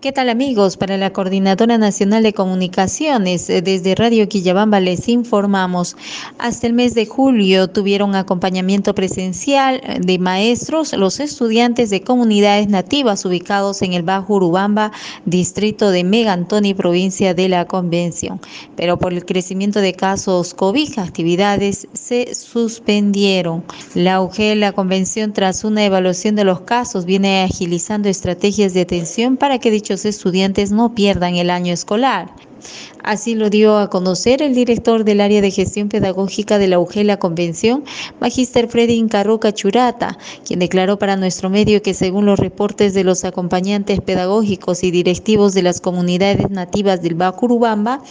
¿Qué tal amigos? Para la Coordinadora Nacional de Comunicaciones, eh, desde Radio Quillabamba les informamos, hasta el mes de julio tuvieron acompañamiento presencial eh, de maestros los estudiantes de comunidades nativas ubicados en el Bajo Urubamba, distrito de Megantoni, provincia de la Convención. Pero por el crecimiento de casos COVID, actividades se suspendieron. La UG, la Convención, tras una evaluación de los casos, viene agilizando estrategias de atención para que dicho estudiantes no pierdan el año escolar. Así lo dio a conocer el director del área de gestión pedagógica de la UGELA Convención, Magister Freddy Incarroca Churata, quien declaró para nuestro medio que según los reportes de los acompañantes pedagógicos y directivos de las comunidades nativas del Bacurubamba,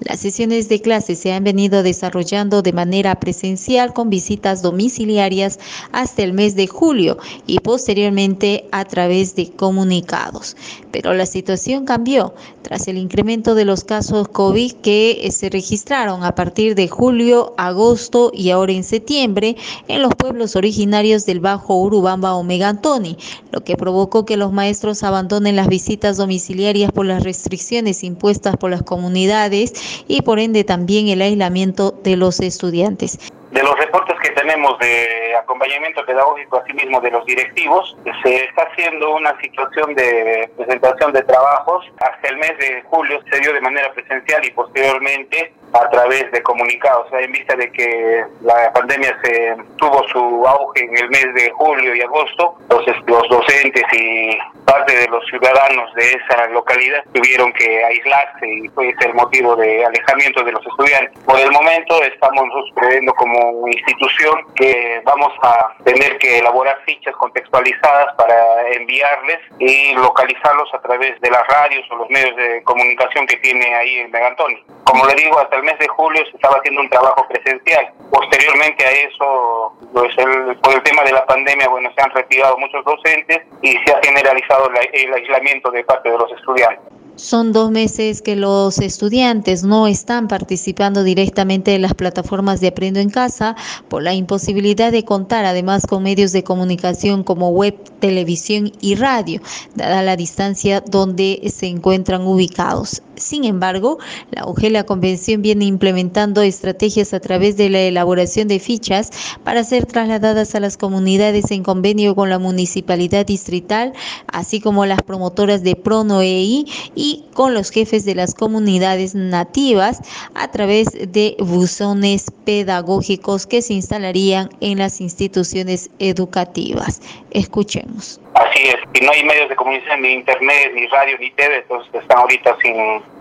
las sesiones de clase se han venido desarrollando de manera presencial con visitas domiciliarias hasta el mes de julio y posteriormente a través de comunicados. Pero la situación cambió tras el incremento de los casos COVID que eh, se registraron a partir de julio, agosto y ahora en septiembre en los pueblos originarios del Bajo Urubamba o Megantoni, lo que provocó que los maestros abandonen las visitas domiciliarias por las restricciones impuestas por las comunidades y por ende también el aislamiento de los estudiantes. De los reportes que tenemos de acompañamiento pedagógico, asimismo de los directivos, se está haciendo una situación de presentación de trabajos. Hasta el mes de julio se dio de manera presencial y posteriormente a través de comunicados. en vista de que la pandemia se tuvo su auge en el mes de julio y agosto, entonces los docentes y parte de los ciudadanos de esa localidad tuvieron que aislarse y fue ese el motivo de alejamiento de los estudiantes. Por el momento estamos previendo como institución que vamos a tener que elaborar fichas contextualizadas para enviarles y localizarlos a través de las radios o los medios de comunicación que tiene ahí en Megantoni. Como le digo, hasta el mes de julio se estaba haciendo un trabajo presencial. Posteriormente a eso, pues por el tema de la pandemia, bueno, se han retirado muchos docentes y se ha generalizado el aislamiento de parte de los estudiantes. Son dos meses que los estudiantes no están participando directamente en las plataformas de Aprendo en Casa por la imposibilidad de contar además con medios de comunicación como web, televisión y radio, dada la distancia donde se encuentran ubicados. Sin embargo, la la Convención viene implementando estrategias a través de la elaboración de fichas para ser trasladadas a las comunidades en convenio con la municipalidad distrital, así como las promotoras de PRONOEI y con los jefes de las comunidades nativas a través de buzones pedagógicos que se instalarían en las instituciones educativas. Escuchemos. Así es, y no hay medios de comunicación, ni internet, ni radio, ni TV, entonces están ahorita sin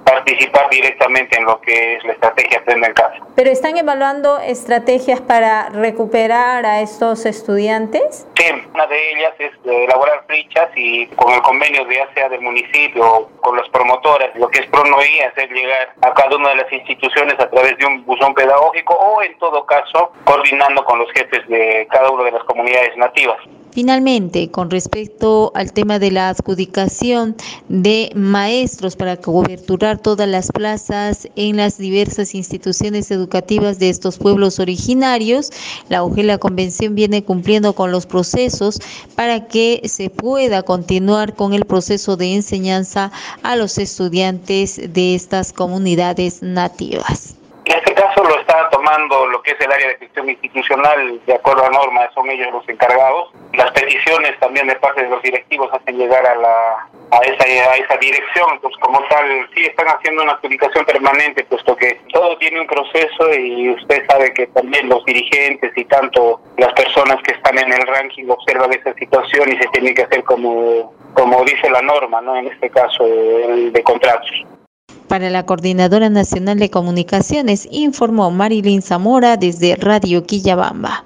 participar directamente en lo que es la estrategia Aprende en Casa. ¿Pero están evaluando estrategias para recuperar a estos estudiantes? Sí, una de ellas es elaborar fichas y con el convenio de ya sea del municipio con las promotoras, lo que es PRONOI, hacer llegar a cada una de las instituciones a través de un buzón pedagógico o en todo caso coordinando con los jefes de cada una de las comunidades nativas. Finalmente, con respecto al tema de la adjudicación de maestros para coberturar todas las plazas en las diversas instituciones educativas de estos pueblos originarios, la la Convención viene cumpliendo con los procesos para que se pueda continuar con el proceso de enseñanza a los estudiantes de estas comunidades nativas. En este caso lo lo que es el área de gestión institucional, de acuerdo a normas, son ellos los encargados. Las peticiones también de parte de los directivos hacen llegar a la a esa, a esa dirección, pues como tal, sí están haciendo una publicación permanente, puesto que todo tiene un proceso y usted sabe que también los dirigentes y tanto las personas que están en el ranking observan esa situación y se tiene que hacer como, como dice la norma, ¿no? En este caso, el de contratos. Para la Coordinadora Nacional de Comunicaciones, informó Marilyn Zamora desde Radio Quillabamba.